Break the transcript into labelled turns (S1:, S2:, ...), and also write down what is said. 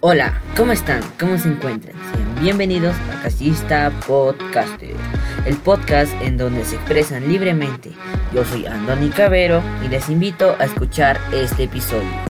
S1: Hola, ¿cómo están? ¿Cómo se encuentran? Sean bienvenidos a Casista Podcaster, el podcast en donde se expresan libremente. Yo soy Andoni Cabero y les invito a escuchar este episodio.